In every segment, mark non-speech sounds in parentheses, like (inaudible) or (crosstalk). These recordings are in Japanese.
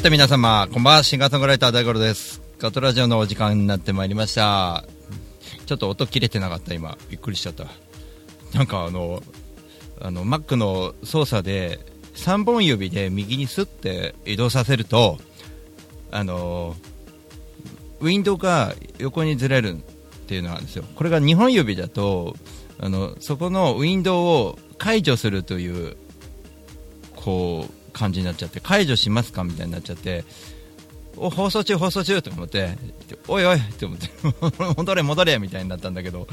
さて皆様、こんばんは、シンガーソングライター大五郎です。ガトラジオのお時間になってまいりました。ちょっと音切れてなかった、今。びっくりしちゃった。なんかあの、あの、Mac の操作で、3本指で右にスッて移動させると、あの、ウィンドウが横にずれるっていうのがあるんですよ。これが2本指だと、あの、そこのウィンドウを解除するという、こう、感じになっちゃって解除しますかみたいになっちゃってお放送中放送中と思っておいおいって思って (laughs) 戻れ戻れみたいになったんだけど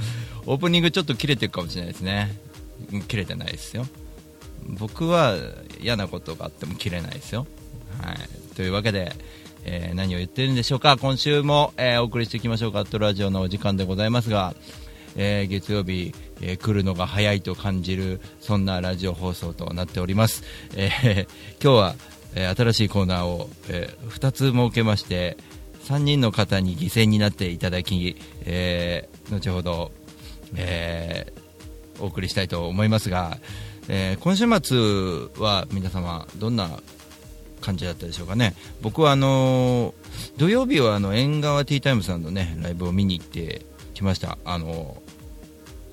オープニングちょっと切れてるかもしれないですね。切れてないですよ。僕は嫌なことがあっても切れないですよ。はい。というわけでえー何を言ってるんでしょうか。今週も、えーお送りしていきましょうか。アットラジオのお時間でございますが、えー月曜日、えー来るのが早いと感じるそんなラジオ放送となっております、えー (laughs) 今日は、え新しいコーナーを、え2つ設けまして3人の方に犠牲になっていただき、え後ほど、えお送りしたいと思いますが、え今週末は皆様どんな感じだったでしょうかね。僕はあの土曜日はあの縁側ティータイムさんのねライブを見に行ってきました。あの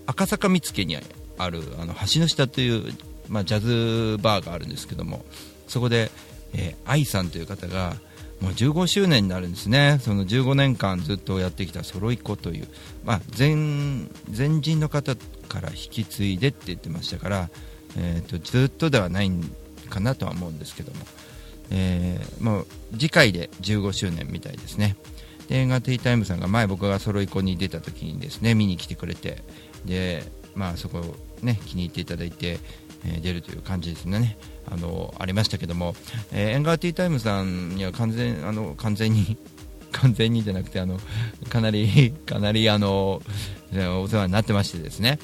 赤坂見附にあるあの橋の下という、まあ、ジャズバーがあるんですけどもそこで、えー、愛さんという方がもう15周年になるんですね。その15年間ずっとやってきたソロイコという、まあ、前前人の方から引き継いでって言ってましたから、えー、とずっとではないかなとは思うんですけども、えーもう次回で15周年みたいですね。で映画ティータイムさんが前僕がソロイコに出た時にですね見に来てくれてでまあそこね気に入っていただいて、えー出るという感じですね。あのありましたけども、えー、エンガーティータイムさんには完全あの完全に (laughs) 完全にじゃなくてあのかなり (laughs) かなりあのお世話になってましてですね。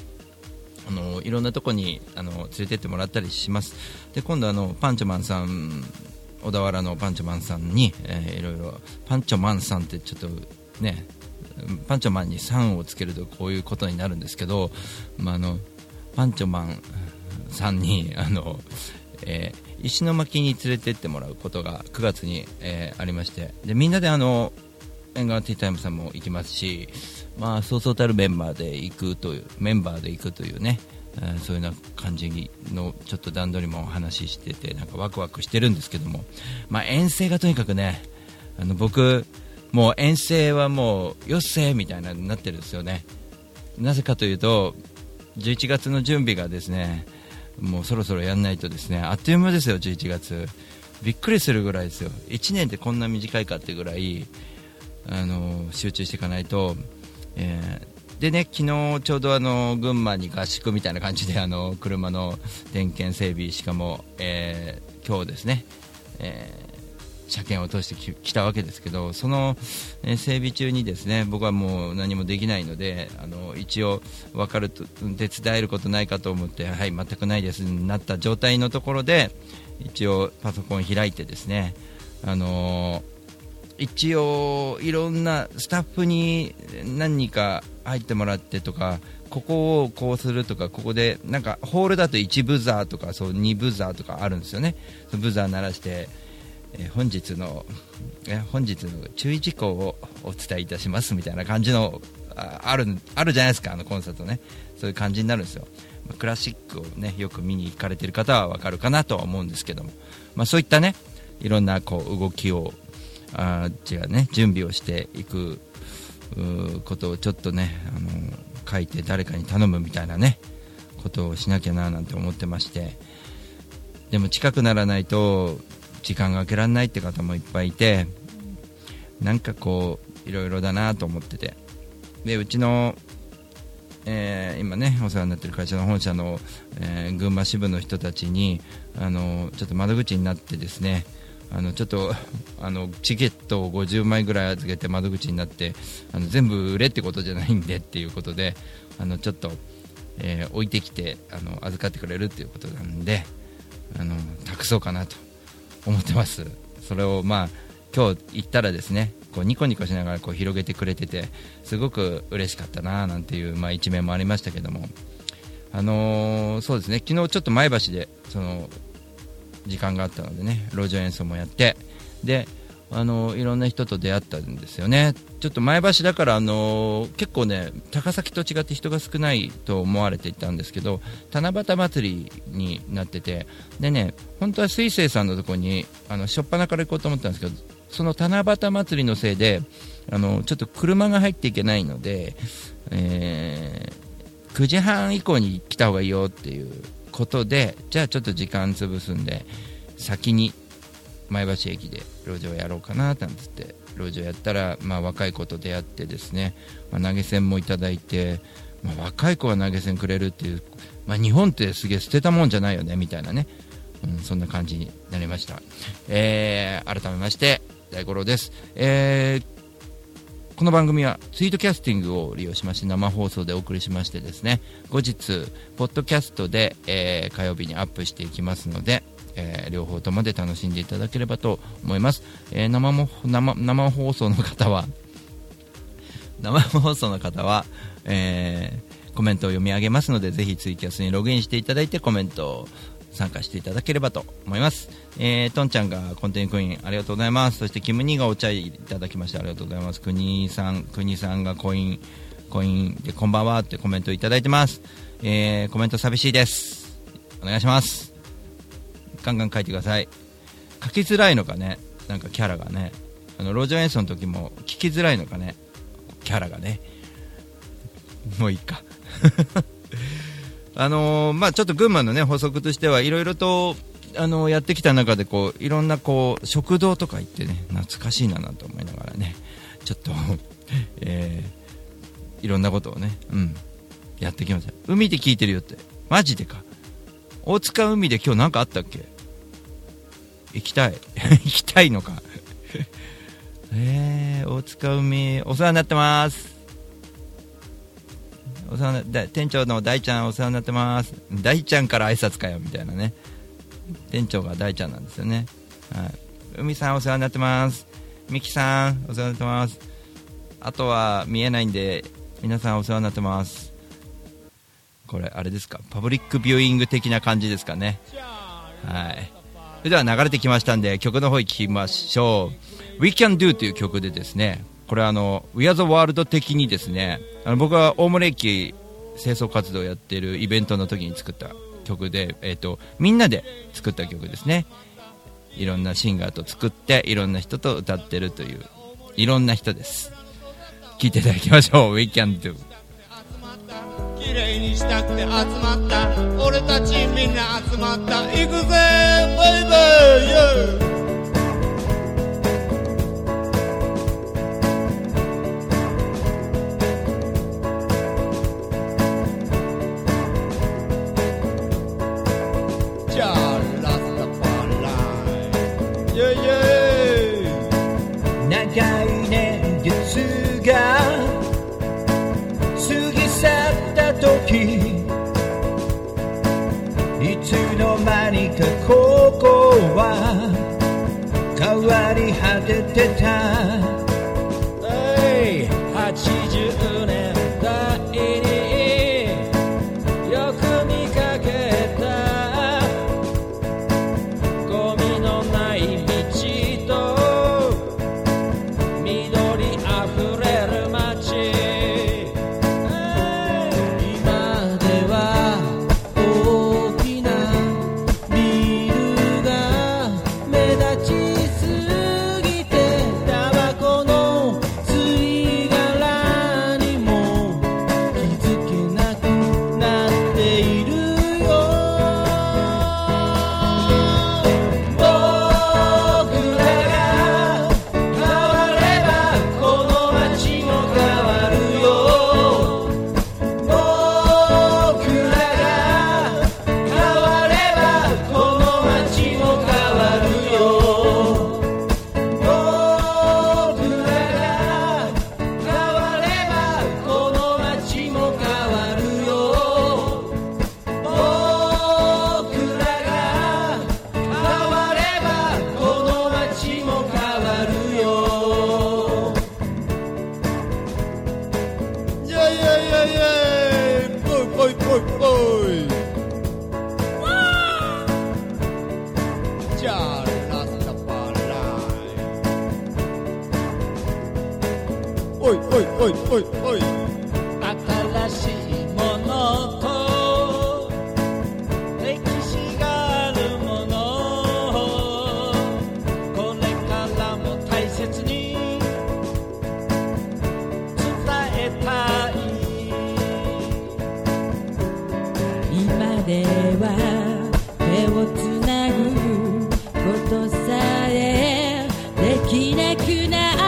あのいろんなとこにあの連れてってもらったりします。で今度あのパンチョマンさん小田原のパンチョマンさんに、えーいろいろパンチョマンさんってちょっとねパンチョマンに「さん」をつけるとこういうことになるんですけど、まあ、あのパンチョマンさんに (laughs) あの、えー石巻に連れてってもらうことが9月に、えーありましてでみんなであの縁側ティータイムさんも行きますし、まあ、そうそうたるメンバーで行くというメンバーで行くというね、えーそういうような感じのちょっと段取りもお話しててなんかワクワクしてるんですけども、まあ、遠征がとにかくねあの僕もう遠征はもうよっせみたいなになってるんですよね。なぜかというと11月の準備がですねもうそろそろやんないとですねあっという間ですよ11月。びっくりするぐらいですよ。1年ってこんな短いかってぐらいあの集中していかないと、えーでね昨日ちょうどあの群馬に合宿みたいな感じであの車の点検整備しかも、えー今日ですね、えー車検を通してき来たわけですけどその、え整備中にですね僕はもう何もできないのであの一応分かると手伝えることないかと思ってはい全くないですになった状態のところで一応パソコン開いてですねあの一応いろんなスタッフに何人か入ってもらってとかここをこうするとかここでなんかホールだと1ブザーとかそう2ブザーとかあるんですよね。ブザー鳴らして、えー本日のえー本日の注意事項をお伝えいたしますみたいな感じのああるあるじゃないですかあのコンサートね。そういう感じになるんですよ。まクラシックをねよく見に行かれてる方はわかるかなとは思うんですけども、まあ、そういったねいろんなこう動きをあ違うね準備をしていくことをちょっとねあの書いて誰かに頼むみたいなねことをしなきゃななんて思ってまして。でも近くならないと時間が空けられないって方もいっぱいいてなんかこういろいろだなと思ってて。でうちの、えー今ねお世話になってる会社の本社の、えー群馬支部の人たちにあのちょっと窓口になってですねあのちょっと (laughs) あのチケットを50枚ぐらい預けて窓口になってあの全部売れってことじゃないんでっていうことであのちょっと、えー置いてきてあの預かってくれるっていうことなんであの託そうかなと。思ってます。それをまあ今日行ったらですねこうニコニコしながらこう広げてくれててすごく嬉しかったななんていう、まあ、一面もありましたけども。あのーそうですね。昨日ちょっと前橋でその時間があったのでね路上演奏もやってであのいろんな人と出会ったんですよね。ちょっと前橋だからあの結構ね高崎と違って人が少ないと思われていたんですけど七夕祭りになっててでね本当は水星さんのところにあの初っ端から行こうと思ったんですけどその七夕祭りのせいであのちょっと車が入っていけないので、えー9時半以降に来た方がいいよっていうことでじゃあちょっと時間潰すんで先に前橋駅で路上やろうかななんつって路上やったら、まあ、若い子と出会ってですね、まあ投げ銭もいただいて、まあ若い子が投げ銭くれるっていう、まあ、日本ってすげえ捨てたもんじゃないよねみたいなね、うん、そんな感じになりました、えー改めまして大五郎です、えーこの番組はツイートキャスティングを利用しまして生放送でお送りしましてですね後日ポッドキャストで、えー火曜日にアップしていきますので、えー両方ともで楽しんでいただければと思います、えー生も生生放送の方は (laughs) 生放送の方は、えーコメントを読み上げますのでぜひツイキャスにログインしていただいてコメントを参加していただければと思います、えー、トンちゃんがコンテンツクイーンありがとうございます。そしてキムニーがお茶いただきましてありがとうございます。クニさんクニさんがコインコインでこんばんはってコメントいただいてます、えーコメント寂しいです。お願いします。ガンガン書いてください。書きづらいのかね。なんかキャラがね。あの路上演奏の時も聞きづらいのかね。キャラがね。もういいか。(laughs) あのーまあ、ちょっと群馬の、ね、補足としてはいろいろと、あのやってきた中でこういろんなこう食堂とか行ってね懐かしいななと思いながらねちょっと、(laughs) えーいろんなことをね、うん、やってきました。海で聞いてるよって。マジでか。大塚海で今日何かあったっけ？行きたい。(laughs) 行きたいのか。(laughs) えー、大塚海お世話になってます。お世話な店長の大ちゃんお世話になってます。大ちゃんから挨拶かよみたいなね。店長が大ちゃんなんですよね。はい。海さんお世話になってます。ミキさんお世話になってます。あとは見えないんで皆さんお世話になってます。これあれですか？パブリックビューイング的な感じですかね。はい。それでは流れてきましたんで曲の方行きましょう。We Can Do という曲でですねこれあの We Are the World 的にですねあの僕は大森駅清掃活動をやっているイベントの時に作った曲で、えー、とみんなで作った曲ですね。いろんなシンガーと作っていろんな人と歌ってるといういろんな人です。聴いていただきましょう。We Can Do 綺麗にしたくて集まった。俺たちみんな集まった。行くぜバイバイ、じゃあラスタパライイェイイェイ。長つの間にかここは変わり果ててた hey! 80年 güne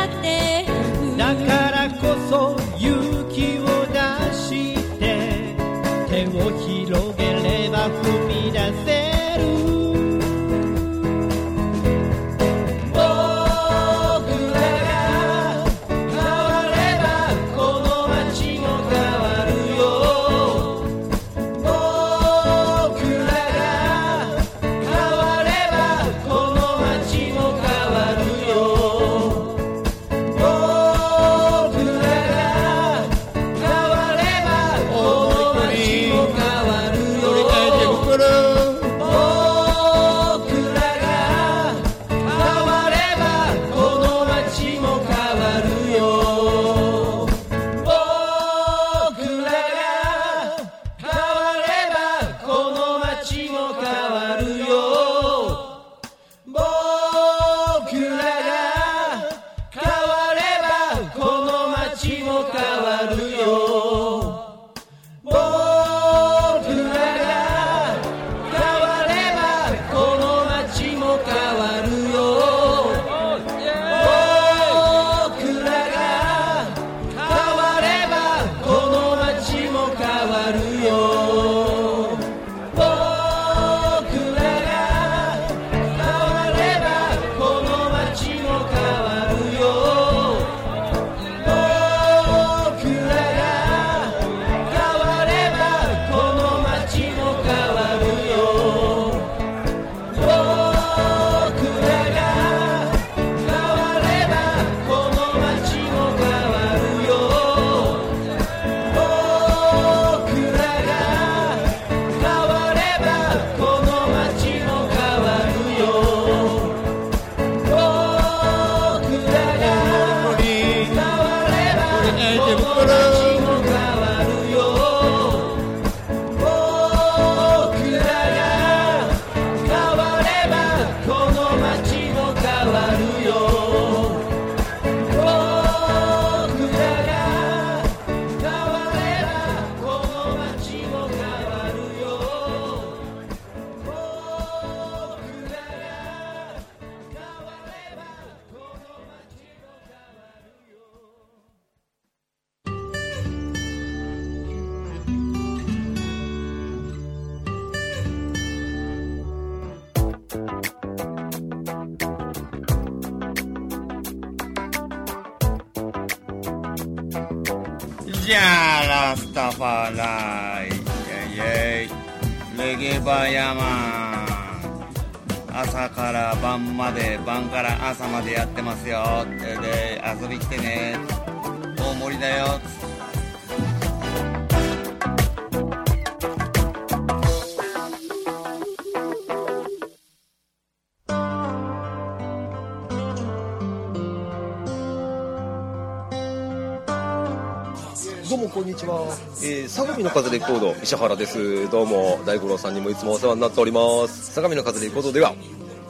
の風レコード石原です。どうも大五郎さんにもいつもお世話になっております。相模の風レコードでは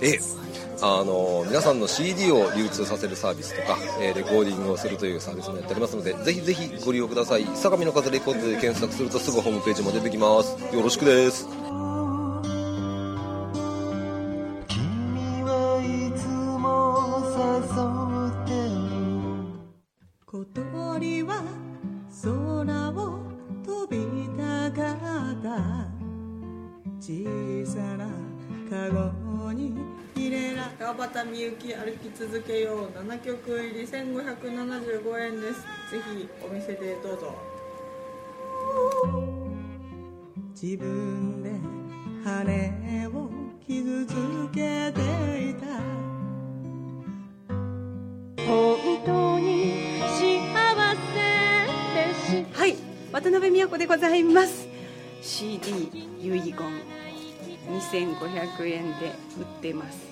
えあの皆さんの CD を流通させるサービスとか、えレコーディングをするというサービスもやっておりますのでぜひぜひご利用ください。相模の風レコードで検索するとすぐホームページも出てきます。よろしくです。田みゆき歩き続けよう7曲入り1575円です。ぜひお店でどうぞ。自分で羽を傷つけていた。本当に幸せでしはい渡辺美代子でございます。CD 遺言2500円で売ってます。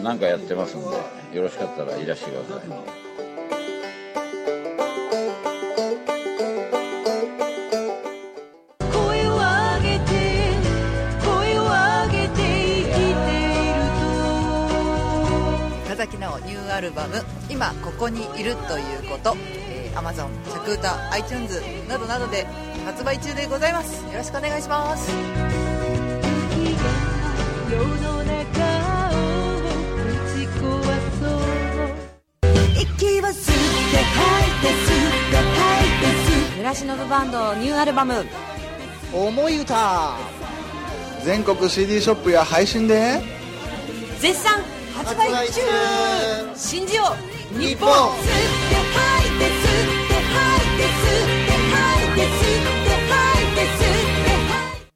何かやってますんでよろしかったらいらしてください。声を上げて声を上げて生きていると。岡崎直ニューアルバム「今ここにいるということ」えー Amazon、着歌、iTunes などなどで発売中でございます。よろしくお願いしますそう息は吸って吐いて吸って吐いて暮らしの部バンドニューアルバム。思い歌。全国 CD ショップや配信で。絶賛発売中。信じよう日本。吸って吐いて吸って吐いて吸って吐いて吸って吐いて吸って吐いて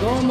どうも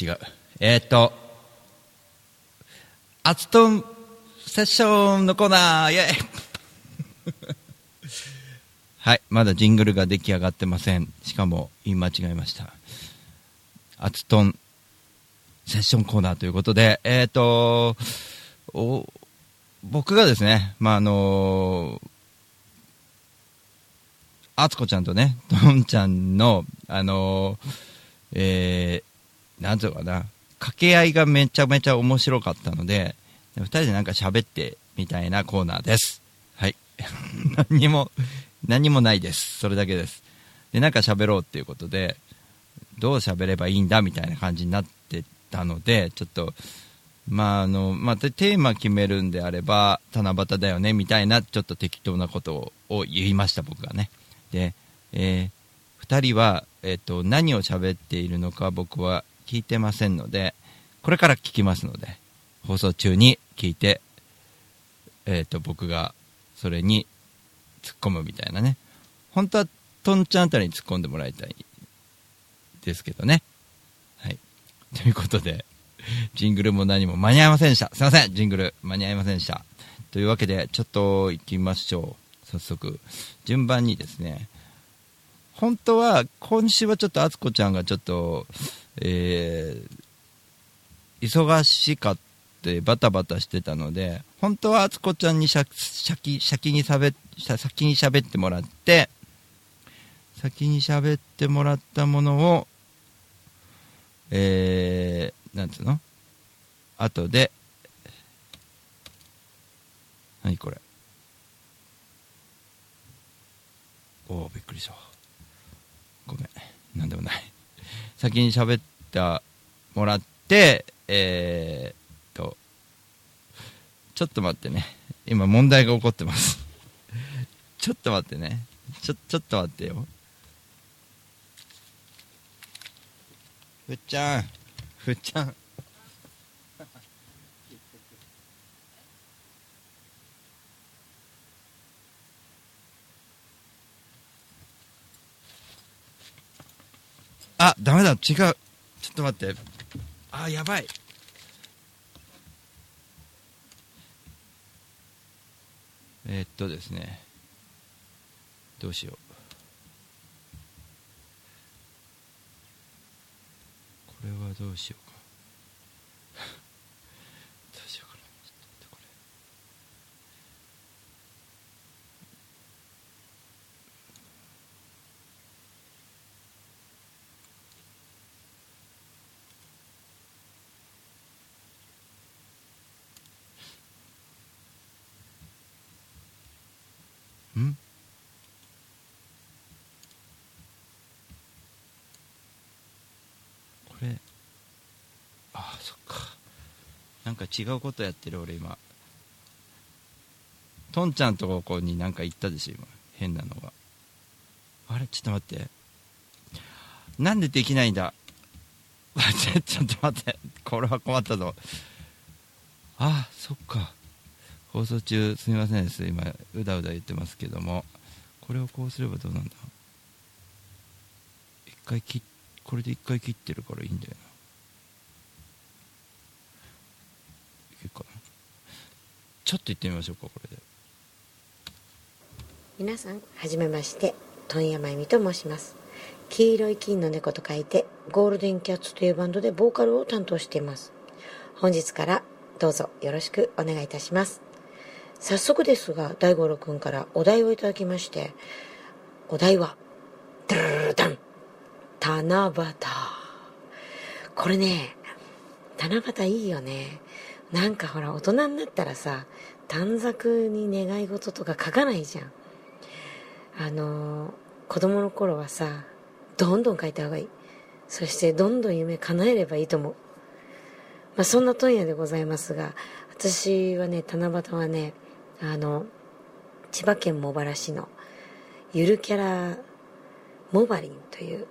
違う。えーっと、アツトンセッションのコーナー、イェイ (laughs) はい、まだジングルが出来上がってません。しかも言い間違えました。アツトンセッションコーナーということで、えーっと、僕がですね、まあ、あのあつこちゃんとね、とんちゃんの、あのーえ、なんていうのかな、掛け合いがめちゃめちゃ面白かったので、二人でなんか喋ってみたいなコーナーです。はい。(laughs) 何にも、何もないです。それだけです。で、なんか喋ろうっていうことで、どう喋ればいいんだみたいな感じになってたので、ちょっと、まあ、あの、まあ、テーマ決めるんであれば、七夕だよね、みたいな、ちょっと適当なことを言いました、僕がね。で、えー、2人は、えっと何を喋っているのか僕は聞いてませんのでこれから聞きますので放送中に聞いて、えっと僕がそれに突っ込むみたいなね。本当はとんちゃんあたりに突っ込んでもらいたいですけどね。はい。ということでジングルも何も間に合いませんでした。すいません。ジングル間に合いませんでした。というわけでちょっと行きましょう。早速順番にですね本当は今週はちょっとあつこちゃんがちょっと、えー忙しかってバタバタしてたので本当はあつこちゃんにしゃ先先にしゃべ先に喋ってもらって先に喋ってもらったものをえー、なんつうの？後で何これ？おおびっくりした。ごめん。なんでもない。先に喋ってもらってえー、っとちょっと待ってね。今問題が起こってます。ちょっと待ってね。ちょちょっと待ってよ。ふっちゃん。ふっちゃん。あ、ダメだ、違う。ちょっと待って。あ、やばい。えーっとですね。どうしよう。これはどうしようか。どうしようかな。ちょっと待ってこれ。そっか。なんか違うことやってる俺今。トンちゃんとこになんか行ったでしょ今。変なのが。あれ？ちょっと待って。なんでできないんだ？(laughs) ちょっと待って。これは困ったぞ。あそっか。放送中。すみませんです。今うだうだ言ってますけども。これをこうすればどうなんだ？一回切これで一回切ってるからいいんだよないけるかなちょっと行ってみましょうかこれで。皆さんはじめまして問屋真由美と申します。黄色い金の猫と書いてゴールデンキャッツというバンドでボーカルを担当しています。本日からどうぞよろしくお願いいたします。早速ですが大五郎くんからお題をいただきましてお題はダルルルダン七夕これね七夕いいよねなんかほら大人になったらさ短冊に願い事とか書かないじゃん。あの子供の頃はさどんどん書いた方がいい。そしてどんどん夢叶えればいいと思う、まあ、そんな問屋でございますが私はね七夕はねあの千葉県茂原市のゆるキャラモバリンという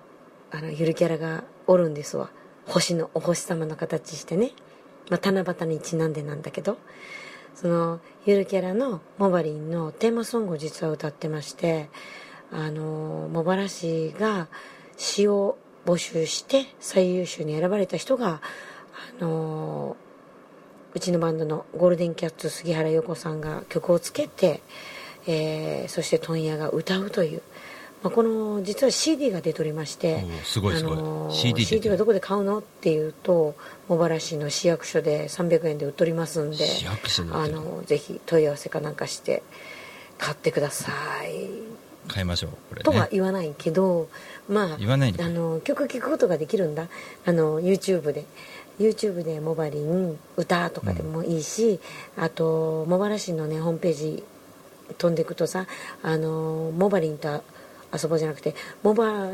あのゆるキャラがおるんですわ。星のお星様の形してね、まあ、七夕にちなんでなんだけどそのゆるキャラのモバリンのテーマソングを実は歌ってましてあの茂原市が詩を募集して最優秀に選ばれた人があのうちのバンドのゴールデンキャッツ杉原陽子さんが曲をつけて、えーそして問屋が歌うという、まあ、この実は CD が出ておりましてすごいすごい。あのー CD はどこで買うの？っていうと茂原市の市役所で300円で売っておりますんで市役所あのぜひ問い合わせかなんかして買ってください。買いましょうこれね。とは言わないけど、まあ言わないあの曲聴くことができるんだ。あの YouTube で。YouTube でモバリン歌とかでもいいし、あと茂原市のねホームページ飛んでいくとさあのモバリンと遊ぼうじゃなくてモバ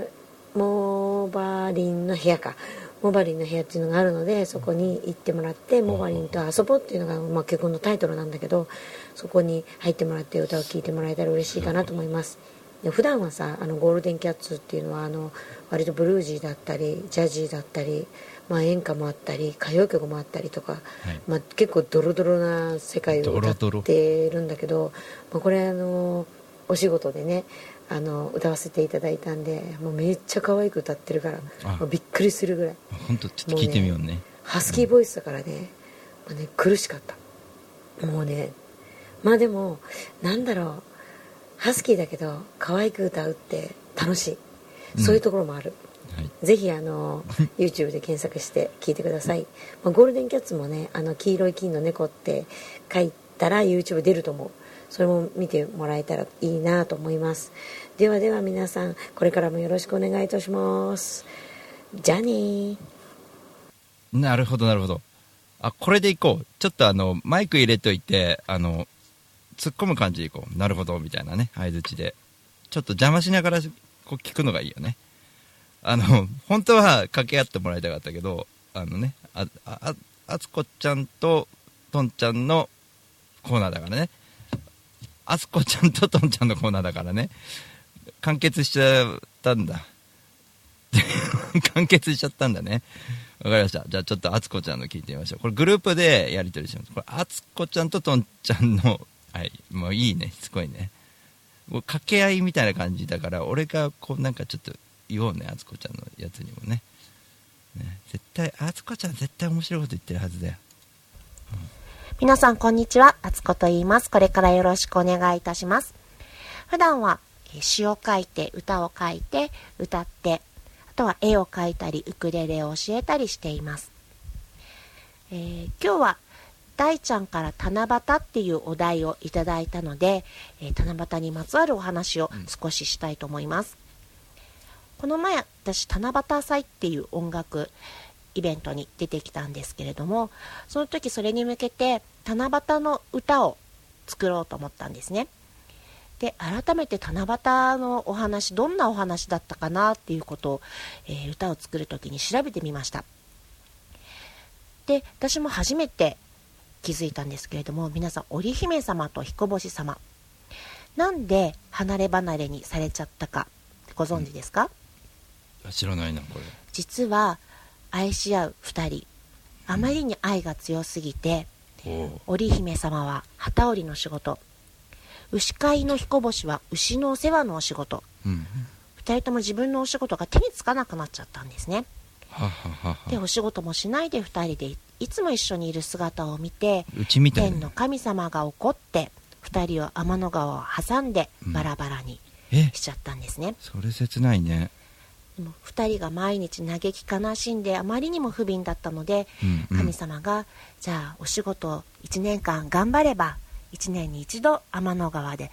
モバリンの部屋か。モバリンの部屋っていうのがあるのでそこに行ってもらってモバリンと遊ぼうっていうのが、まあ、結婚のタイトルなんだけどそこに入ってもらって歌を聴いてもらえたら嬉しいかなと思います。で普段はさあのゴールデンキャッツっていうのはあの割とブルージーだったりジャジーだったり、まあ、演歌もあったり歌謡曲もあったりとか、まあ、結構ドロドロな世界を歌ってるんだけど、まあ、これあのお仕事でねあの歌わせていただいたんでもうめっちゃ可愛く歌ってるからあ。もうびっくりするぐらい。本当ちょっと聞いてみようね。ハスキーボイスだからね,、まあ、ね苦しかった。もうねまあでもなんだろうハスキーだけど可愛く歌うって楽しい。そういうところもある、ぜひあの YouTube で検索して聞いてください、まあ、ゴールデンキャッツもねあの黄色い金の猫って書いたら YouTube 出ると思うそれも見てもらえたらいいなと思います。ではでは皆さんこれからもよろしくお願いいたします。じゃあねー。なるほどなるほど。あこれでいこう。ちょっとあのマイク入れといてあの突っ込む感じでいこう。なるほどみたいなね。相づちで。ちょっと邪魔しながらこう聞くのがいいよね。あの本当は掛け合ってもらいたかったけどあのねあああつこちゃんととんちゃんのコーナーだからね。あつこちゃんととんちゃんのコーナーだからね完結しちゃったんだ (laughs) 完結しちゃったんだねわかりました。じゃあちょっとあつこちゃんの聞いてみましょう。これグループでやり取りします。これあつこちゃんととんちゃんの、はい、もういいね、しつこいね。もう掛け合いみたいな感じだから、俺がこうなんかちょっと言おうね、あつこちゃんのやつにもね。ね絶対、あつこちゃん絶対面白いこと言ってるはずだよ。皆さんこんにちは、あつこと言います。これからよろしくお願いいたします。普段はえー詩を書いて、歌を書いて、歌って、あとは絵を描いたり、ウクレレを教えたりしています。えー今日は大ちゃんから七夕っていうお題をいただいたので、えー七夕にまつわるお話を少ししたいと思います。この前私七夕祭っていう音楽イベントに出てきたんですけれどもその時それに向けて七夕の歌を作ろうと思ったんですね。で改めて七夕のお話どんなお話だったかなっていうことを、えー歌を作る時に調べてみました。で私も初めて気づいたんですけれども皆さん織姫様と彦星様。なんで離れ離れにされちゃったかご存知ですか、あ知らないなこれ。実は愛し合う2人。あまりに愛が強すぎて織姫様は旗織りの仕事。牛飼いの彦星は牛のお世話のお仕事。うん。2人とも自分のお仕事が手につかなくなっちゃったんですね。でお仕事もしないで2人でいつも一緒にいる姿を見て天の神様が怒って2人を天の川を挟んでバラバラにえ？しちゃったんですね、それ切ないねでも2人が毎日嘆き悲しんであまりにも不憫だったので、うんうん。神様がじゃあお仕事を1年間頑張れば1年に一度天の川で、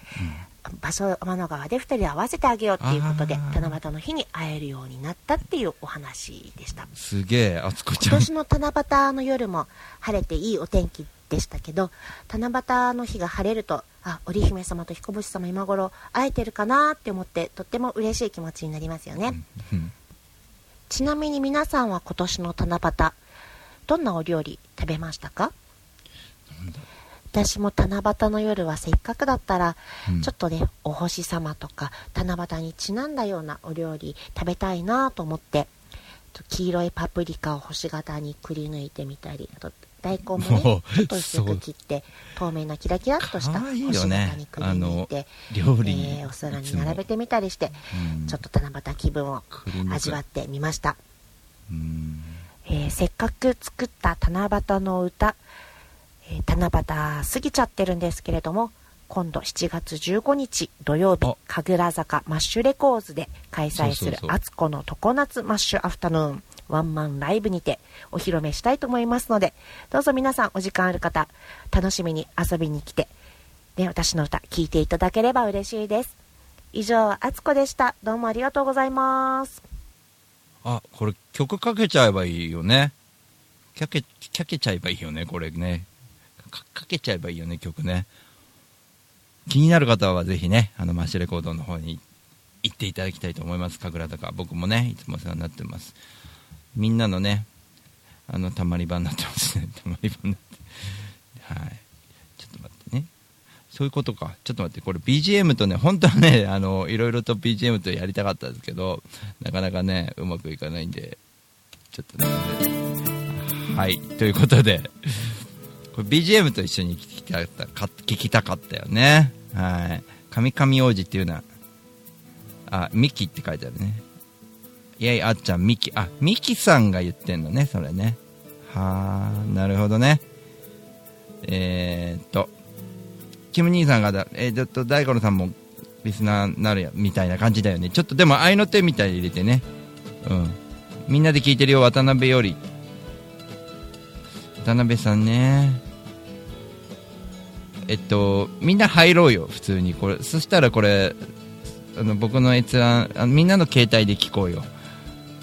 場所を天の川で2人で合わせてあげようっていうことで七夕の日に会えるようになったっていうお話でした。すげえあつこちゃん。今年の七夕の夜も晴れていいお天気でしたけど七夕の日が晴れるとあ織姫様と彦星様今頃会えてるかなって思ってとっても嬉しい気持ちになりますよね、うんちなみに皆さんは今年の七夕どんなお料理食べましたか？私も七夕の夜はせっかくだったら、うん。ちょっとねお星様とか七夕にちなんだようなお料理食べたいなと思って黄色いパプリカを星型にくり抜いてみたりあと大根もねもうちょっと薄く切って透明なキラキラっとしたかわいい星型よねにくりて、料理にえーお皿に並べてみたりして、うん。ちょっと七夕気分を味わってみました。うん。えーせっかく作った七夕の歌、えー七夕過ぎちゃってるんですけれども今度7月15日土曜日神楽坂マッシュレコーズで開催するそうそうそう「あつこの常夏マッシュアフタヌーン」ワンマンライブにてお披露目したいと思いますのでどうぞ皆さんお時間ある方楽しみに遊びに来て、ね、私の歌聴いていただければ嬉しいです。以上あつこでした。どうもありがとうございます。あこれ曲かけちゃえばいいよね。かけかけちゃえばいいよねこれね。かかけちゃえばいいよね曲ね。気になる方はぜひねあのマッシュレコードの方に行っていただきたいと思います。神楽坂僕もねいつもお世話になってます。みんなのねあのたまり場になってますね。(laughs) たまり場になって。はい。ちょっと待ってね。そういうことか。ちょっと待って。これ BGM とね本当はね (laughs) あのいろいろと BGM とやりたかったんですけどなかなかねうまくいかないんでちょっとね。はい。ということで (laughs) これ BGM と一緒に聞きたかった聞きたかったよね。はい。神々王子っていうのはあミキって書いてあるね。いやいやあっちゃんミキあミキさんが言ってんのねそれね。はあなるほどね。えー、っとキム兄さんがだ、えー、ちょっと大五郎さんもリスナーになるやみたいな感じだよね。ちょっとでも愛の手みたいに入れてね。うん。みんなで聞いてるよ渡辺より。渡辺さんね。えっとみんな入ろうよ普通に。これそしたらこれあの僕の閲覧あのみんなの携帯で聞こうよ。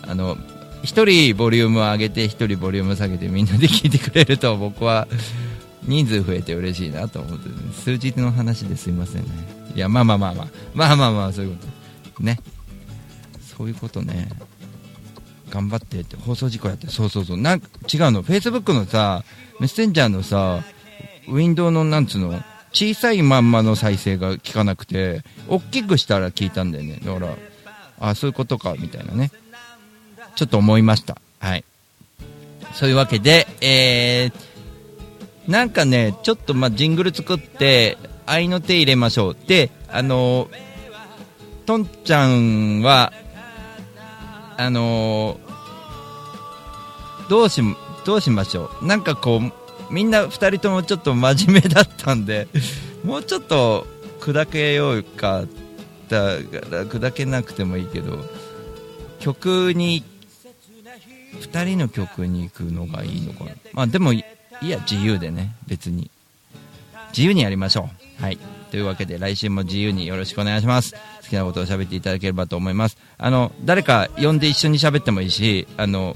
あの一人ボリュームを上げて一人ボリューム下げてみんなで聞いてくれると僕は人数増えて嬉しいなと思って、数字の話ですいませんね。いやまあまあまあまあ。まあまあまあそういうこと。ね。そういうことね。頑張ってって。放送事故やって。そうそうそう。なんか違うの。フェイスブックのさメッセンジャーのさウィンドウのなんつうの？小さいまんまの再生が効かなくて大きくしたら聞いたんだよね。だからあそういうことかみたいなね。ちょっと思いました。はい。そういうわけでえー、なんかねちょっとまあジングル作って愛の手入れましょう。であのとんちゃんはあのどうしどうしましょう。なんかこうみんな2人ともちょっと真面目だったんで (laughs) もうちょっと砕けようかだから砕けなくてもいいけど曲に2人の曲に行くのがいいのかな。まあでもいや自由でね別に。自由にやりましょう。はい。というわけで来週も自由によろしくお願いします。好きなことを喋っていただければと思います。あの誰か呼んで一緒に喋ってもいいしあの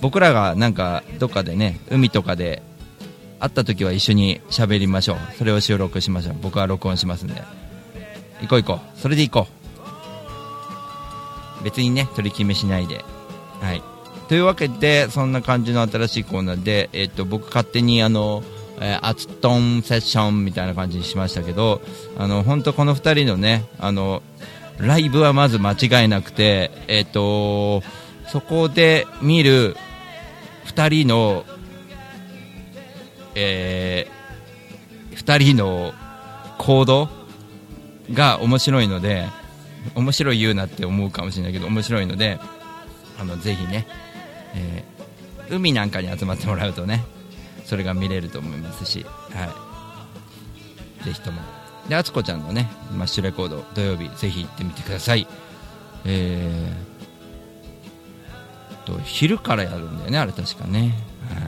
僕らがなんかどっかでね海とかで会った時は一緒に喋りましょう。それを収録しましょう。僕は録音しますんで。行こう行こう。それで行こう。別にね取り決めしないで。はい。というわけでそんな感じの新しいコーナーで、えっと僕勝手にあの、えーアツトンセッションみたいな感じにしましたけどあの本当この2人のねあのライブはまず間違いなくて、えっとそこで見る2人の、え2人の行動が面白いので面白い言うなって思うかもしれないけど面白いのであのぜひね、えー海なんかに集まってもらうとねそれが見れると思いますし、はい、ぜひとも。であつこちゃんのねマッシュレコード土曜日ぜひ行ってみてください。えー、と昼からやるんだよねあれ確かね、は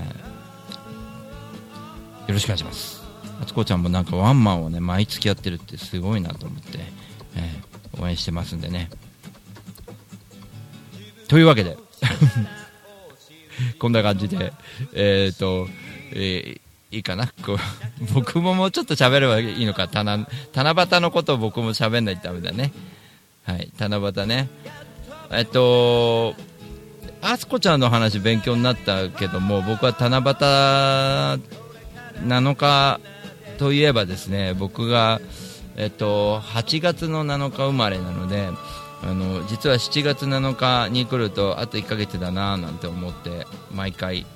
い、よろしくお願いします。あつこちゃんもなんかワンマンをね毎月やってるってすごいなと思って、えー応援してますんでね。というわけで。(laughs) (laughs) こんな感じで。えっ、と、えーいいかな？こう (laughs) 僕ももうちょっと喋ればいいのか。七七夕のことを僕も喋んないとダメだね。はい七夕ね。えっとあすこちゃんの話勉強になったけども僕は七夕7日といえばですね僕が、えっと、8月の7日生まれなのであの実は7月7日に来るとあと1ヶ月だななんて思って毎回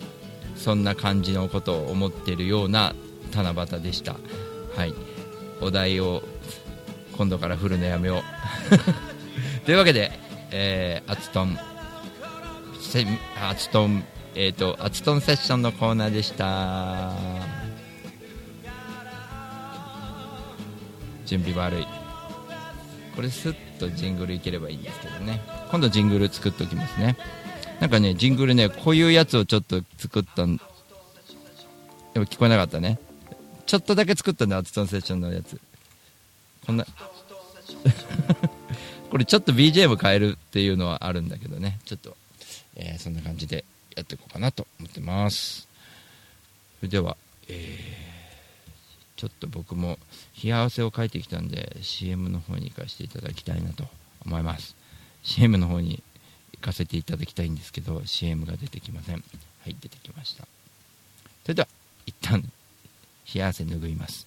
そんな感じのことを思っているような七夕でした。はい。お題を今度から振るのやめよう。(laughs) というわけで、えー、アツトンセアツトンえっ、とアツトンセッションのコーナーでした。準備悪い。これスッとジングルいければいいんですけどね。今度ジングル作っておきますね。なんかねジングルねこういうやつをちょっと作ったんでも聞こえなかったね。ちょっとだけ作ったんだアツトンセッションのやつ。こんな (laughs) これちょっと BGM 変えるっていうのはあるんだけどね。ちょっと、えーそんな感じでやっていこうかなと思ってます。それでは、えーちょっと僕も冷や汗をかいてきたんで CM の方に行かせていただきたいなと思います。CM の方に行かせていただきたいんですけど CM が出てきません。はい出てきました。それでは一旦冷や汗拭います。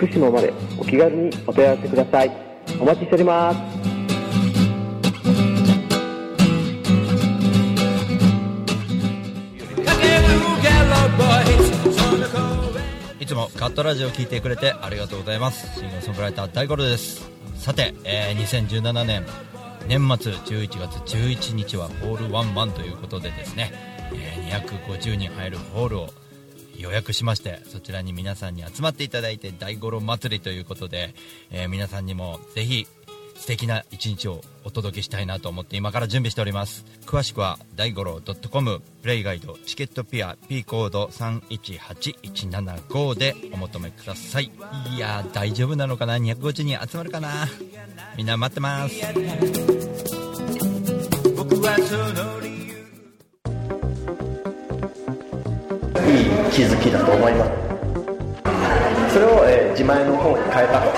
福島までお気軽にお問い合わせくださいお待ちしております。いつもカットラジオを聞いてくれてありがとうございます。シンガーソングライター大五郎です。さて、えー2017年年末11月11日はホールワンマンということでですね、えー250人入るホールを予約しましてそちらに皆さんに集まっていただいて大五郎祭りということで、えー皆さんにもぜひ素敵な一日をお届けしたいなと思って今から準備しております。詳しくは大五郎 .com プレイガイドチケットピア P コード318175でお求めください。いや大丈夫なのかな？250人集まるかな？みんな待ってます。いい気づきだと思います。それを、えー自前の方に変えたと。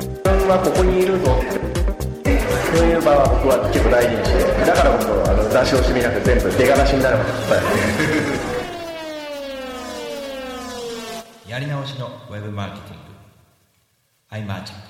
自分はここにいるぞ。そういう場は僕は結構大事にしてだから僕あの出し惜しみなく全部出がらしになるまで伝えやり直しのウェブマーケティング。iMarket 自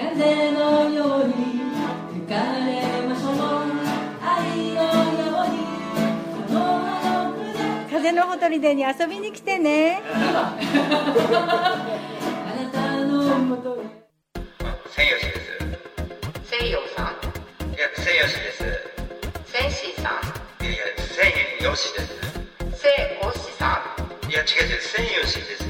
風のように吹かれましょう愛のようにこの葉の筆風のほとりでに遊びに来てね。あなたのもとへ千吉です。西洋さん。いや千吉です。ーさん。いやです。西おしさいや違う違う千吉です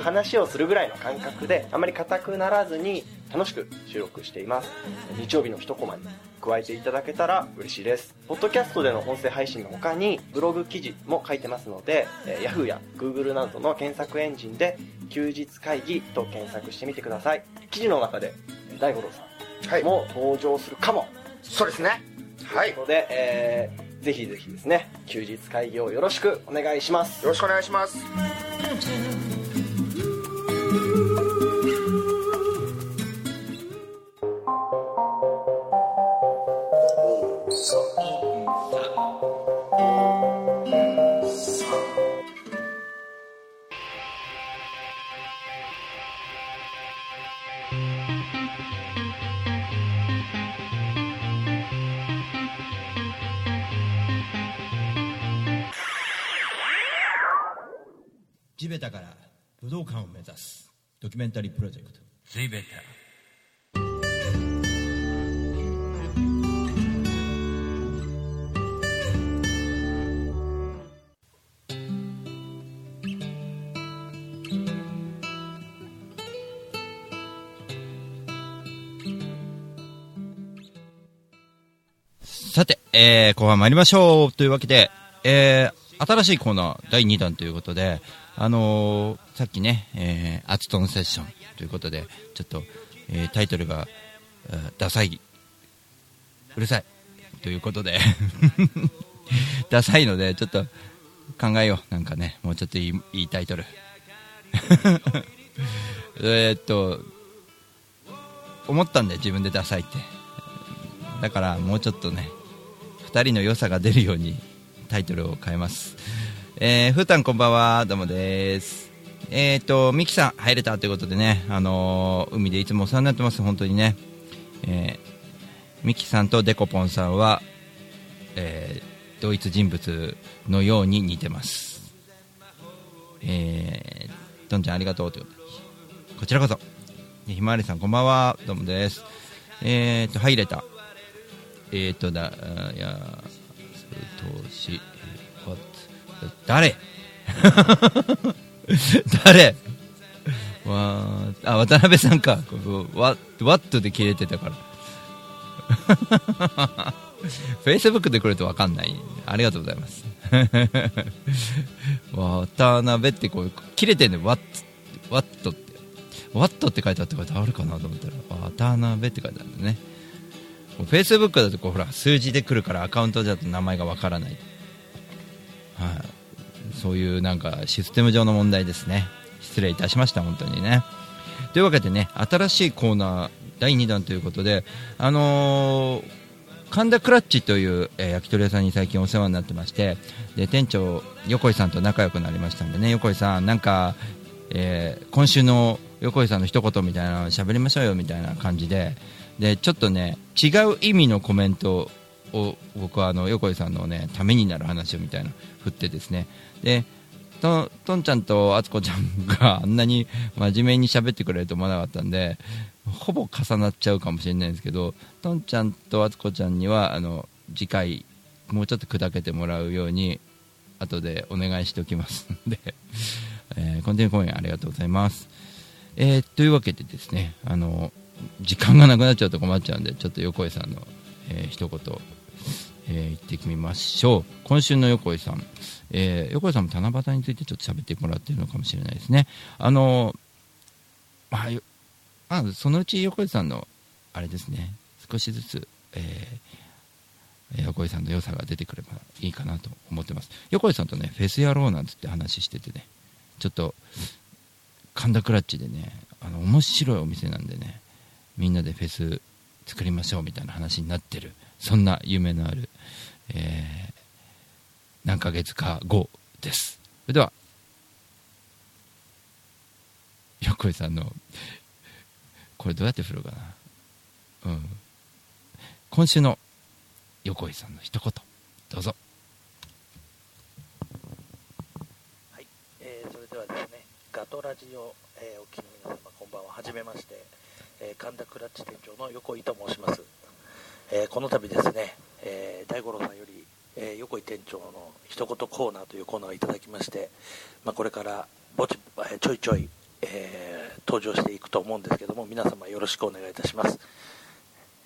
話をするぐらいの感覚であまり硬くならずに楽しく収録しています。日曜日の一コマに加えていただけたら嬉しいです。ポッドキャストでの音声配信の他にブログ記事も書いてますので、えー Yahoo や Google などの検索エンジンで休日会議と検索してみてください。記事の中でえー大五郎さんも登場するかも、そうですね。はい。ということで、えーぜひぜひですね休日会議をよろしくお願いします。よろしくお願いしますキュメンタリープロジェクト地べたさて、えー、後半参りましょう。というわけで、えー、新しいコーナー第2弾ということで、あのーさっきね、えー、アツトンセッションということで、ちょっと、えータイトルが、ダサい、うるさい、ということで、(laughs) ダサいので、ちょっと考えよう。なんかね、もうちょっといいいいタイトル。(laughs) えっと、思ったんで、自分でダサいって。だから、もうちょっとね、二人の良さが出るようにタイトルを変えます。えー、ふーたんこんばんは、どうもです。えーと、ミキさん入れたということでね、あのー海でいつもお世話になってます、本当にね。えーミキさんとデコポンさんは、えー同一人物のように似てます。えー、どんちゃんありがとうということで。こちらこそ。ひまわりさんこんばんは、どうもです。えーと、入れた。えーとだ、あいや、投資、what 誰？誰？(laughs) わあ、渡辺さんか。ここワワットで切れてたから。(laughs) フェイスブックで来ると分かんない。ありがとうございます。(laughs) 渡辺ってこう、切れてんねワッワットって。ワットって書いてあったから誰かなと思ったら、渡辺って書いてあるんだね。フェイスブックだとこうほら数字で来るからアカウントだと名前がわからない、はい、そういうなんかシステム上の問題ですね。失礼いたしました本当にね。というわけでね新しいコーナー第2弾ということであのー神田クラッチという、えー焼き鳥屋さんに最近お世話になってましてで店長横井さんと仲良くなりましたんでね。横井さんなんか、えー今週の横井さんの一言みたいなの喋りましょうよみたいな感じででちょっとね違う意味のコメントを僕はあの横井さんのねためになる話をみたいな振ってですね。でととんちゃんとあつこちゃんがあんなに真面目に喋ってくれると思わなかったんでほぼ重なっちゃうかもしれないんですけどとんちゃんとあつこちゃんにはあの次回もうちょっと砕けてもらうように後でお願いしておきます。の (laughs) で、えー、コンテンツ公演ありがとうございます。えーというわけでですね、あの、時間がなくなっちゃうと困っちゃうんで、ちょっと横井さんの、えー一言、えー言ってみましょう。今週の横井さん、えー横井さんも七夕についてちょっと喋ってもらってるのかもしれないですね。あの、まあ、あ、そのうち横井さんの、あれですね、少しずつ、えー横井さんの良さが出てくればいいかなと思ってます。横井さんとね、フェスやろうなんつって話しててね、ちょっと、神田クラッチでね、あの、面白いお店なんでね、みんなでフェス作りましょうみたいな話になってる、そんな夢のある、えー何ヶ月か後です。それでは、横井さんの、これどうやって振るかな。うん。今週の横井さんの一言、どうぞはい。えーそれではですね、ガトラジオ、えーお聞きの皆様、こんばんは。はじめまして、え神田クラッチ店長の横井と申します。えこの度ですね、えー大五郎さんより、え横井店長の一言コーナーというコーナーをいただきまして、まあ、これからぼち、えちょいちょい、えー登場していくと思うんですけども、皆様よろしくお願いいたします。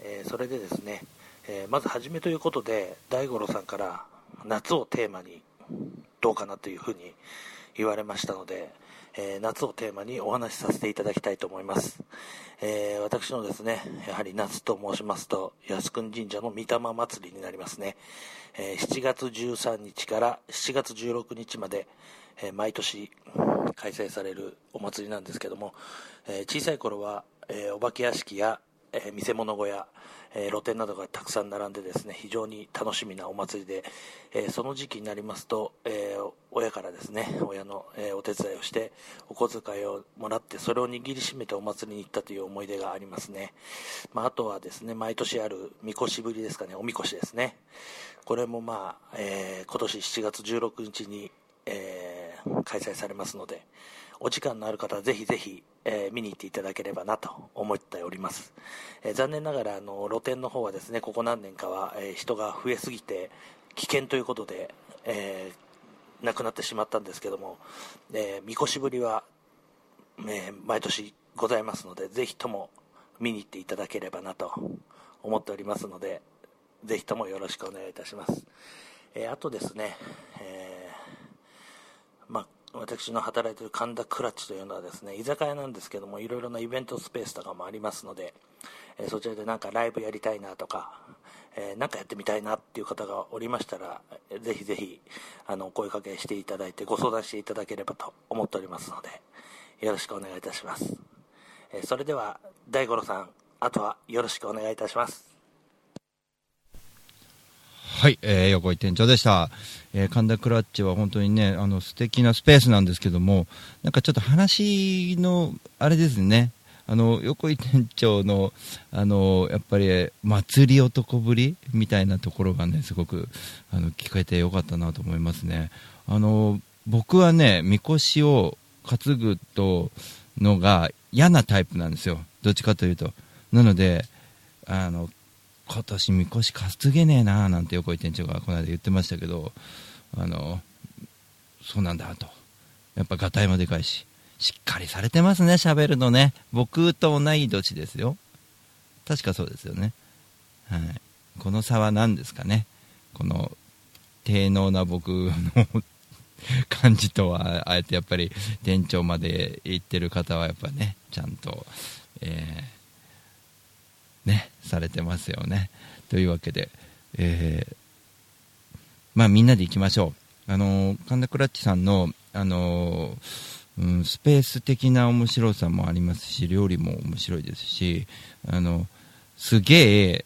えそれでですね、えまずはじめということで大五郎さんから夏をテーマにどうかなというふうに言われましたので、えー夏をテーマにお話しさせていただきたいと思います、えー私のですねやはり夏と申しますと靖国神社の御霊祭りになりますね、えー7月13日から7月16日まで、えー毎年開催されるお祭りなんですけども、えー小さい頃は、えーお化け屋敷や、えー見せ物小屋、えー露店などがたくさん並んでですね非常に楽しみなお祭りで、えーその時期になりますと、えー親からですね親の、えーお手伝いをしてお小遣いをもらってそれを握りしめてお祭りに行ったという思い出がありますね、まあ、あとはですね毎年あるみこしぶりですかねおみこしですね。これもまあ、えー今年7月16日に、開催されますのでお時間のある方はぜひぜひ、えー見に行っていただければなと思っております、えー残念ながらあの露店の方はですねここ何年かは、えー人が増えすぎて危険ということで、えー亡くなってしまったんですけども、えーみこしぶりは、え毎年ございますのでぜひとも見に行っていただければなと思っておりますのでぜひともよろしくお願いいたします、えーあとですね、えー、私の働いている神田クラッチというのはですね居酒屋なんですけどもいろいろなイベントスペースとかもありますので、えーそちらでなんかライブやりたいなとか、えーかやってみたいなっていう方がおりましたらぜひぜひあのお声かけしていただいてご相談していただければと思っておりますのでよろしくお願いいたします、えーそれでは大五郎さんあとはよろしくお願いいたします。はい、えー、横井店長でした。えー神田クラッチは本当にね、あの、素敵なスペースなんですけども、なんかちょっと話の、あれですね、あの、横井店長の、あの、やっぱり、祭り男ぶりみたいなところがね、すごく、あの、聞かれてよかったなと思いますね。あの、僕はね、みこしを担ぐと、のが嫌なタイプなんですよ。どっちかというと。なので、あの、今年みこし担げねえなーなんて横井店長がこの間言ってましたけどあのそうなんだと。やっぱがたいもでかいししっかりされてますね喋るのね。僕と同い年ですよ。確かそうですよね。はい。この差は何ですかね。この低能な僕の感じとはあえてやっぱり店長まで行ってる方はやっぱねちゃんとえー、されてますよね。というわけで、えーまあみんなで行きましょう。あの神田クラッチさんの、あのうん、スペース的な面白さもありますし、料理も面白いですし、あの、すげえ、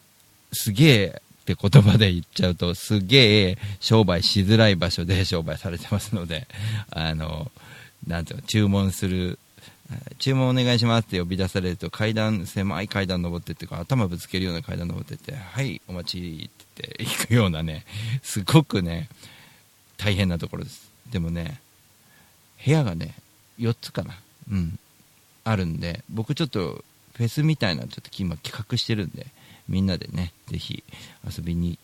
すげえって言葉で言っちゃうと、すげえ商売しづらい場所で商売されてますので、あの、なんていうの、注文する注文お願いしますって呼び出されると階段狭い階段登ってっていうか頭ぶつけるような階段登ってってはいお待ちって言って行くようなね (laughs) すごくね大変なところです。でもね部屋がね4つかなうんあるんで僕ちょっとフェスみたいなちょっと今企画してるんでみんなでねぜひ遊びに、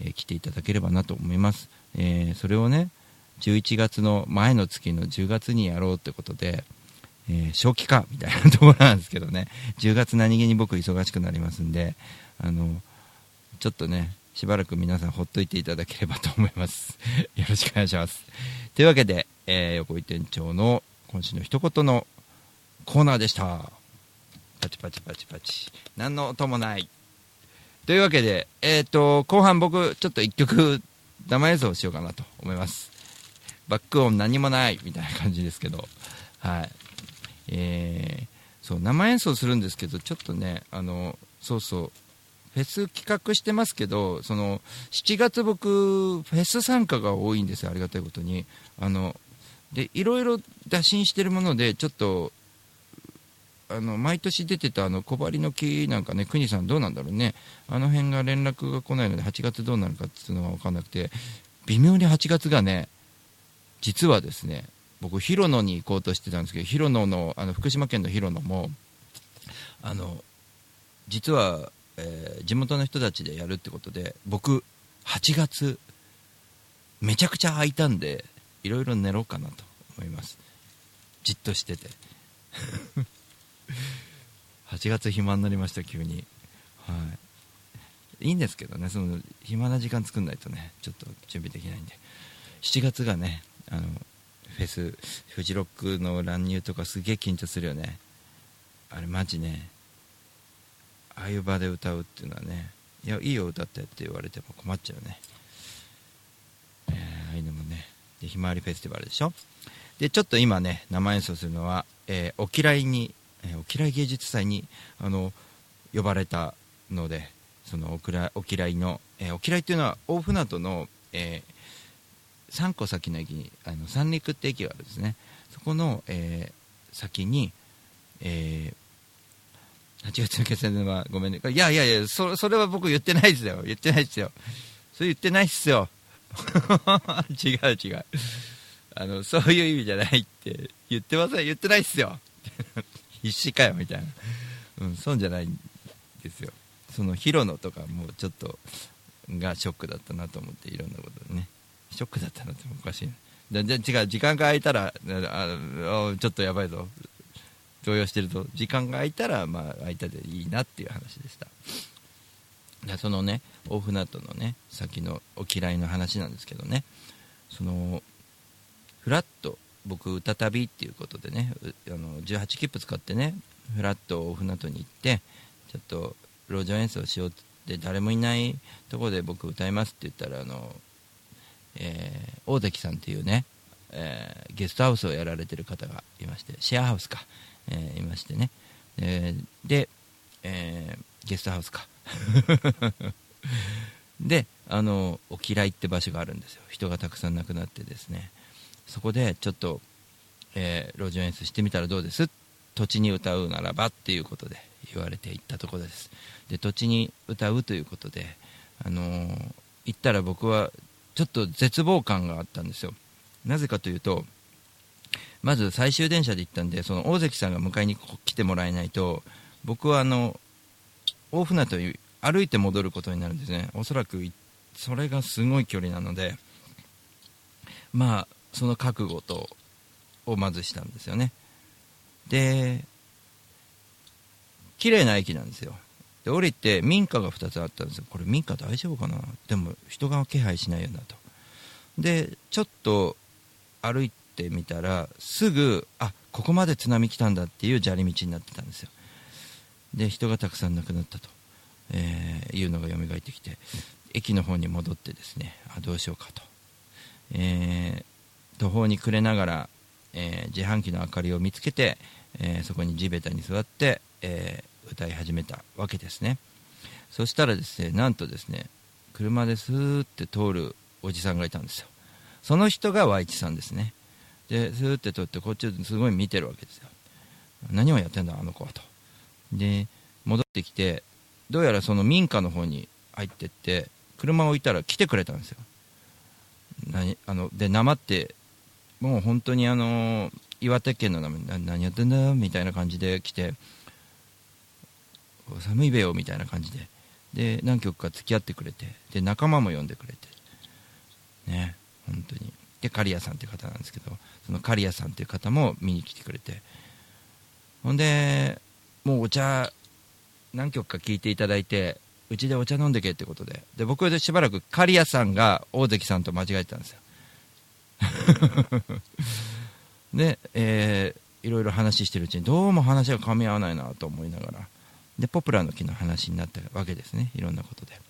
え来ていただければなと思います、えーそれをね11月の前の月の10月にやろうってことで、えー正気かみたいなところなんですけどね。10月何気に僕忙しくなりますんであのちょっとねしばらく皆さんほっといていただければと思います。(laughs) よろしくお願いします。というわけで、えー横井店長の今週の一言のコーナーでした。パチパチパチパチ。何の音もない。というわけで、えー、と後半僕ちょっと一曲生演奏しようかなと思います。バック音何もないみたいな感じですけど。はい。えーそう生演奏するんですけどちょっとねあのそうそうフェス企画してますけどその7月僕フェス参加が多いんですよありがたいことに。あのでいろいろ打診してるものでちょっとあの毎年出てたあの小針の木なんかね国さんどうなんだろうね。あの辺が連絡が来ないので8月どうなるかっていうのが分かんなくて微妙に8月がね実はですね僕広野に行こうとしてたんですけど広野のあの福島県の広野もあの実は、えー地元の人たちでやるってことで僕8月めちゃくちゃ空いたんでいろいろ寝ろうかなと思います。じっとしてて。(laughs) 8月暇になりました急に。はい。いいんですけどねその暇な時間作んないとねちょっと準備できないんで。7月がねあのェスフジロックの乱入とかすげえ緊張するよね。あれマジね。ああいう場で歌うっていうのはね。いやいいよ歌ってって言われても困っちゃうね、えああいうのもね。でひまわりフェスティバルでしょ。でちょっと今ね生演奏するのは、えーお嫌いに、えーお嫌い芸術祭にあの呼ばれたのでそのお嫌いお嫌いの、えーお嫌いっていうのは大船渡の、え3個先の駅にあの三陸って駅があるんですね。そこの、えー先に、えー8月の決戦はごめんね。いやいやいやそそれは僕言ってないですよ。言ってないですよ。それ言ってないっすよ。(laughs) 違う違う。あのそういう意味じゃないって。言ってません。言ってないっすよ。(laughs) 必死かよみたいな。うんそうじゃないんですよ。その広野とかもうちょっとがショックだったなと思っていろんなことでね。ショックだったなっておかしいなじゃ違う時間が空いたらああちょっとやばいぞ。動揺してると時間が空いたらまあ空いたでいいなっていう話でした。でそのね大船渡のね先のお嫌いの話なんですけどね。そのフラット僕歌旅っていうことでねあの18切符使ってねフラット大船渡に行ってちょっと路上演奏しようって誰もいないところで僕歌いますって言ったらあの、えー大関さんっていうね、えーゲストハウスをやられてる方がいましてシェアハウスか、えーいましてね、えーで、えーゲストハウスか。(laughs) であのお嫌いって場所があるんですよ。人がたくさん亡くなってですね。そこでちょっと、えー路上演奏してみたらどうです？土地に歌うならばっていうことで言われて行ったところです。で土地に歌うということで、あのー行ったら僕はちょっと絶望感があったんですよ。なぜかというとまず最終電車で行ったんでその大関さんが迎えに来てもらえないと僕はあの大船渡に歩いて戻ることになるんですね。おそらくそれがすごい距離なのでまあその覚悟とをまずしたんですよね。で綺麗な駅なんですよ。で降りて民家が2つあったんですよ。これ民家大丈夫かな？でも人が気配しないよなと。でちょっと歩いてみたらすぐあここまで津波来たんだっていう砂利道になってたんですよ。で人がたくさん亡くなったと、えーいうのが蘇ってきて駅の方に戻ってですねあどうしようかと、えー途方に暮れながら、えー自販機の明かりを見つけて、えそこに地べたに座って、えー歌い始めたわけですね。そしたらですねなんとですね車でスーって通るおじさんがいたんですよ。その人が Y 一さんですね。でスーって通ってこっちをすごい見てるわけですよ。何をやってんだあの子はと。で戻ってきてどうやらその民家の方に入ってって車を置いたら来てくれたんですよ。何あので生ってもう本当にあの岩手県の名前何やってんだみたいな感じで来て寒いべよみたいな感じで。で何曲か付き合ってくれて。で仲間も呼んでくれて。ね本当に。で刈谷さんっていう方なんですけどその刈谷さんっていう方も見に来てくれて。ほんでもうお茶何曲か聞いていただいてうちでお茶飲んでけってことで。で僕でしばらく刈谷さんが大関さんと間違えてたんですよ。(laughs) で、えーいろいろ話してるうちにどうも話が噛み合わないなと思いながら。でポプラの木の話になったわけですね。いろんなことで。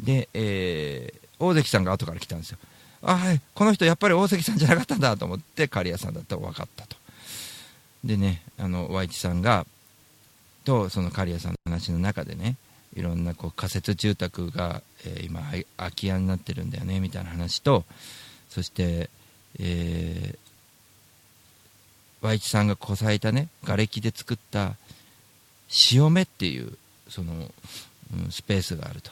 で、えー大関さんが後から来たんですよ。あはいこの人やっぱり大関さんじゃなかったんだと思って刈谷さんだったら分かったと。でねあの Y 一さんがとその刈谷さんの話の中でねいろんなこう仮設住宅が、えー今空き家になってるんだよねみたいな話とそして、えー、Y 一さんがこさえたね瓦礫で作った潮目っていうその、うんスペースがあると。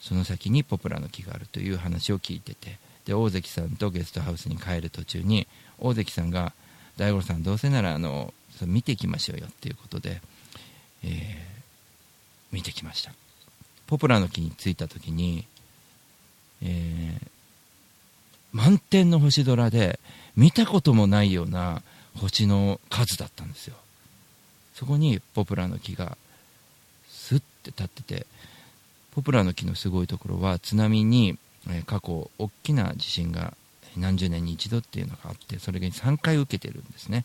その先にポプラの木があるという話を聞いてて。で大関さんとゲストハウスに帰る途中に大関さんが「大五郎さんどうせならあのそ見ていきましょうよ」っていうことで、えー見てきました。ポプラの木に着いた時に、えー満天の星空で見たこともないような星の数だったんですよ。そこにポプラの木がスッて立っててポプラの木のすごいところは津波に、過去大きな地震が何十年に一度っていうのがあってそれが3回受けてるんですね。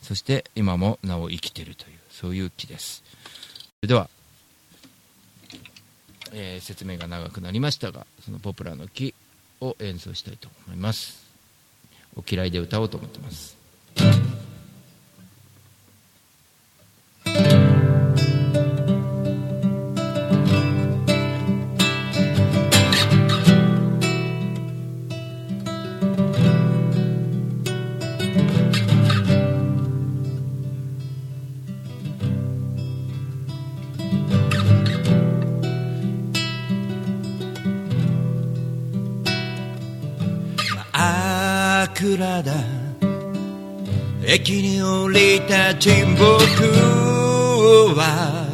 そして今もなお生きてるというそういう木です。それでは、えー説明が長くなりましたがそのポプラの木を演奏したいと思います。お嫌いで歌おうと思ってます。りた沈黙は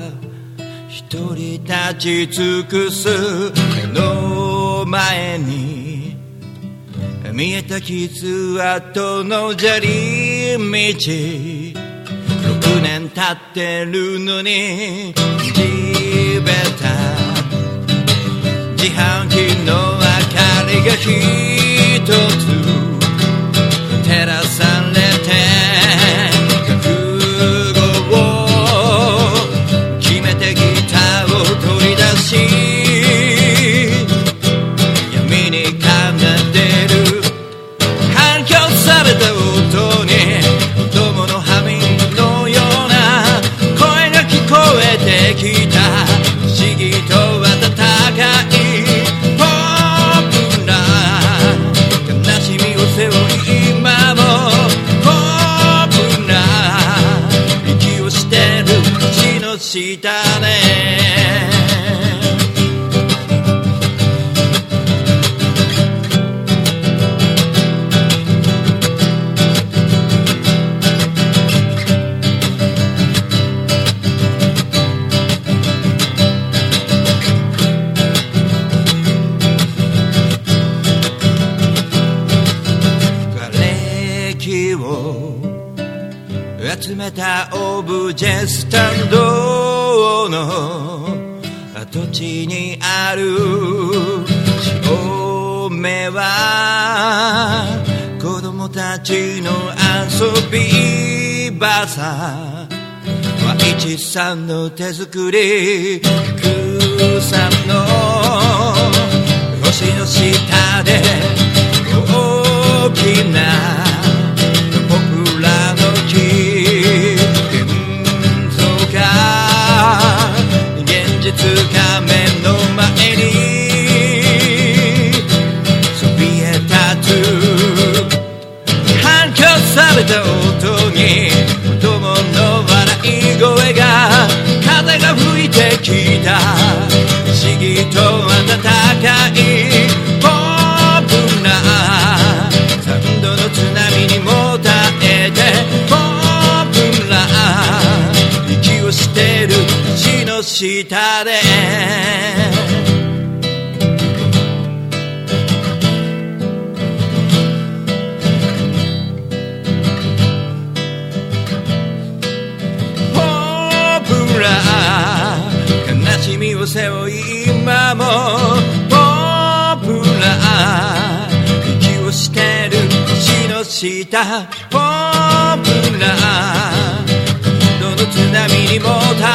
一人立ち尽くす目の前に見えた傷跡の砂利道。6年経ってるのに地べた。自販機の明かりが一つ。照ら地にある。潮目は子供たちの遊び場さ。和一さんの手作り草の星の下で大きな現実が目の前に。そびえ立つ反響された音に子供の笑い声が風が吹いてきた。不思議と温かいポップな三度の津波にも下で僕ら悲しみを背負い今もをてるの下どの津波にも耐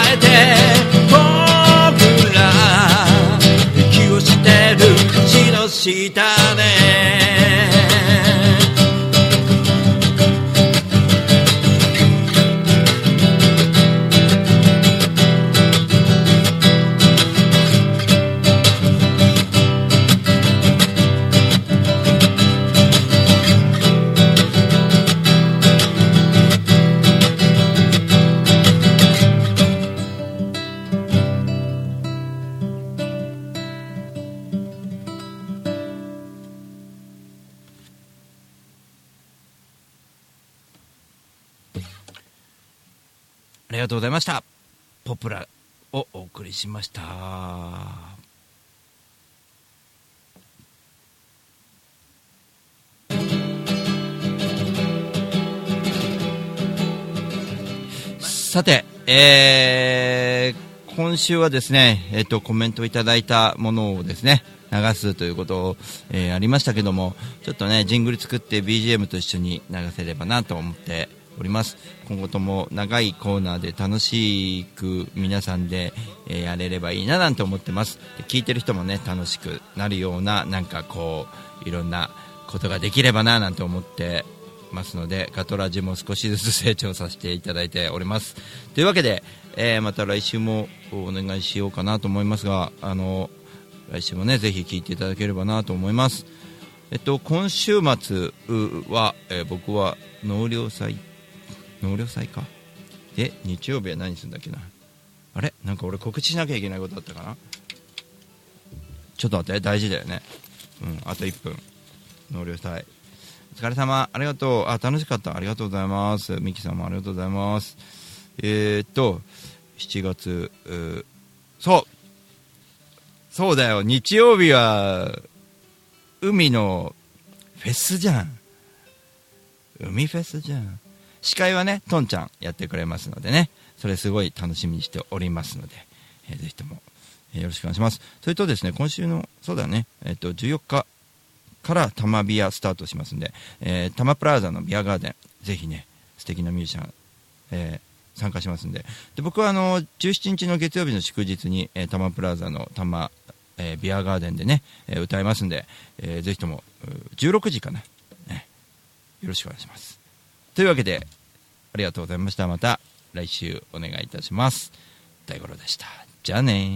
したね。りしました。さて、えー、今週はですね、えっ、と、コメントいただいたものをですね、流すということを、えーありましたけども、ちょっとね、ジングル作って BGM と一緒に流せればなと思っております。今後とも長いコーナーで楽しく皆さんで、えやれればいいななんて思ってます。聞いてる人もね、楽しくなるような、なんかこう、いろんなことができればななんて思ってますのでガトラジも少しずつ成長させていただいておりますというわけで、えーまた来週もお願いしようかなと思いますがあの来週もねぜひ聞いていただければなと思いますえっと今週末は、えー僕は納涼祭納涼祭か？で日曜日は何するんだっけな？あれ？なんか俺告知しなきゃいけないことあったかな？ちょっと待って大事だよね。うんあと1分。納涼祭。お疲れ様。ありがとう。あ楽しかった。ありがとうございます。ミキさんもありがとうございます。えー、っと7月うそう。そうだよ。日曜日は海のフェスじゃん。海フェスじゃん。司会はねトンちゃんやってくれますのでね。それすごい楽しみにしておりますので、えーぜひとも、えーよろしくお願いします。それとですね今週のそうだねえっ、と14日から多摩ビアスタートしますんで、えー、多摩プラザのビアガーデンぜひね素敵なミュージシャン、えー参加しますんで。で僕はあの17日の月曜日の祝日に、えー、多摩プラザの多摩、えービアガーデンでね、えー歌いますんで、えーぜひとも16時かな、ねよろしくお願いします。というわけでありがとうございました。また来週お願いいたします。大五郎でした。じゃあね